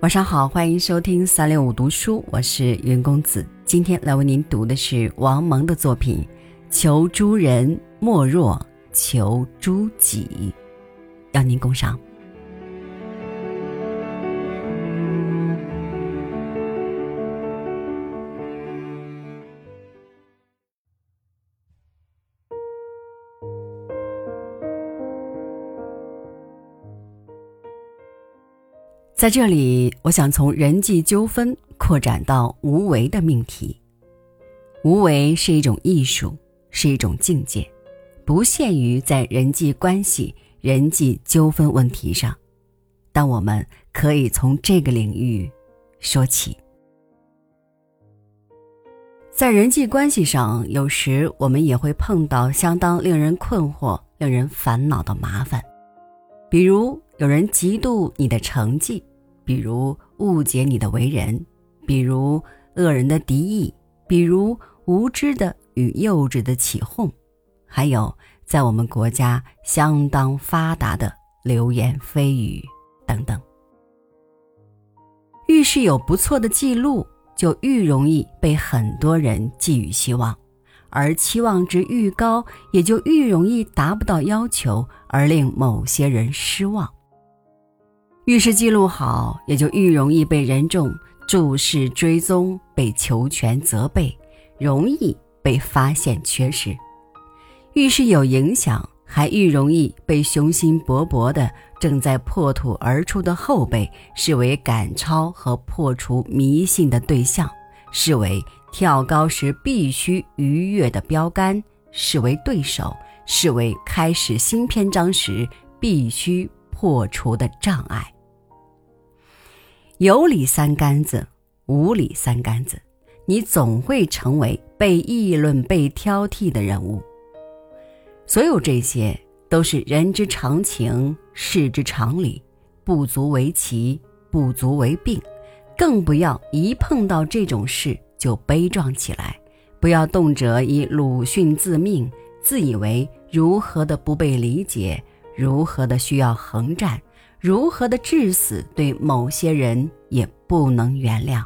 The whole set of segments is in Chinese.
晚上好，欢迎收听三六五读书，我是云公子。今天来为您读的是王蒙的作品《求诸人莫若求诸己》，邀您共赏。在这里，我想从人际纠纷扩展到无为的命题。无为是一种艺术，是一种境界，不限于在人际关系、人际纠纷问题上，但我们可以从这个领域说起。在人际关系上，有时我们也会碰到相当令人困惑、令人烦恼的麻烦，比如有人嫉妒你的成绩。比如误解你的为人，比如恶人的敌意，比如无知的与幼稚的起哄，还有在我们国家相当发达的流言蜚语等等。遇事有不错的记录，就愈容易被很多人寄予希望，而期望值愈高，也就愈容易达不到要求，而令某些人失望。遇事记录好，也就愈容易被人众注视追踪，被求全责备，容易被发现缺失；遇事有影响，还愈容易被雄心勃勃的正在破土而出的后辈视为赶超和破除迷信的对象，视为跳高时必须逾越的标杆，视为对手，视为开始新篇章时必须破除的障碍。有理三竿子，无理三竿子，你总会成为被议论、被挑剔的人物。所有这些都是人之常情，事之常理，不足为奇，不足为病。更不要一碰到这种事就悲壮起来，不要动辄以鲁迅自命，自以为如何的不被理解，如何的需要横战。如何的致死，对某些人也不能原谅。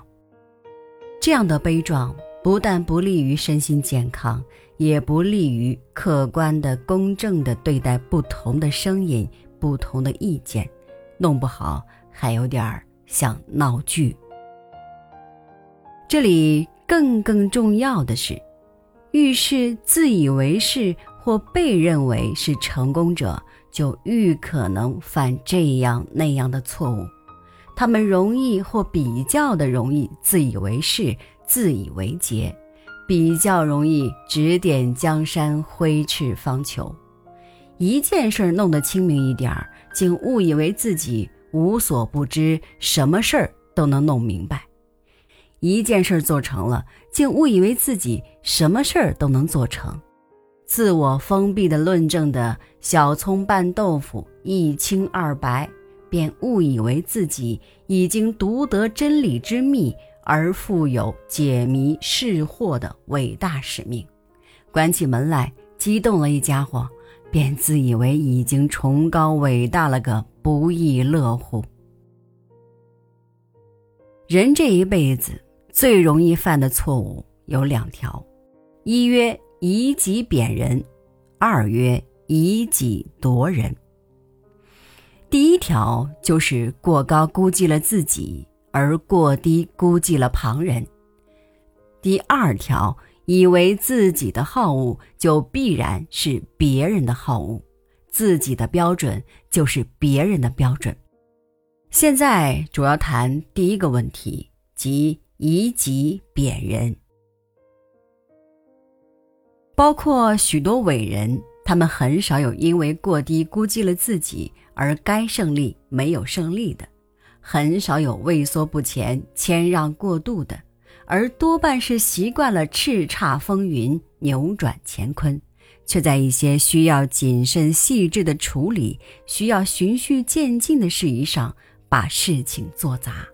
这样的悲壮不但不利于身心健康，也不利于客观的、公正的对待不同的声音、不同的意见，弄不好还有点儿像闹剧。这里更更重要的是，遇事自以为是或被认为是成功者。就愈可能犯这样那样的错误，他们容易或比较的容易自以为是、自以为节，比较容易指点江山、挥斥方遒。一件事弄得清明一点儿，竟误以为自己无所不知，什么事儿都能弄明白；一件事做成了，竟误以为自己什么事儿都能做成。自我封闭的论证的小葱拌豆腐一清二白，便误以为自己已经独得真理之秘，而负有解谜释惑的伟大使命。关起门来激动了一家伙，便自以为已经崇高伟大了个不亦乐乎。人这一辈子最容易犯的错误有两条，一曰。以己贬人，二曰以己夺人。第一条就是过高估计了自己，而过低估计了旁人。第二条，以为自己的好恶就必然是别人的好恶，自己的标准就是别人的标准。现在主要谈第一个问题，即以己贬人。包括许多伟人，他们很少有因为过低估计了自己而该胜利没有胜利的，很少有畏缩不前、谦让过度的，而多半是习惯了叱咤风云、扭转乾坤，却在一些需要谨慎细致的处理、需要循序渐进的事宜上把事情做砸。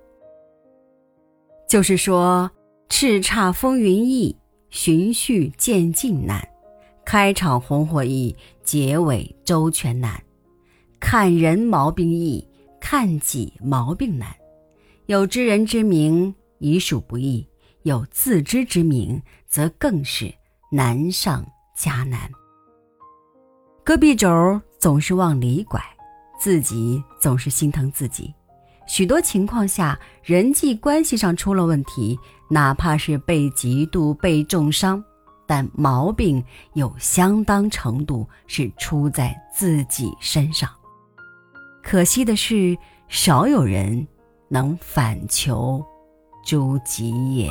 就是说，叱咤风云易。循序渐进难，开场红火易，结尾周全难；看人毛病易，看己毛病难。有知人之明，已属不易；有自知之明，则更是难上加难。戈壁肘总是往里拐，自己总是心疼自己。许多情况下，人际关系上出了问题，哪怕是被嫉妒、被重伤，但毛病有相当程度是出在自己身上。可惜的是，少有人能反求诸己也。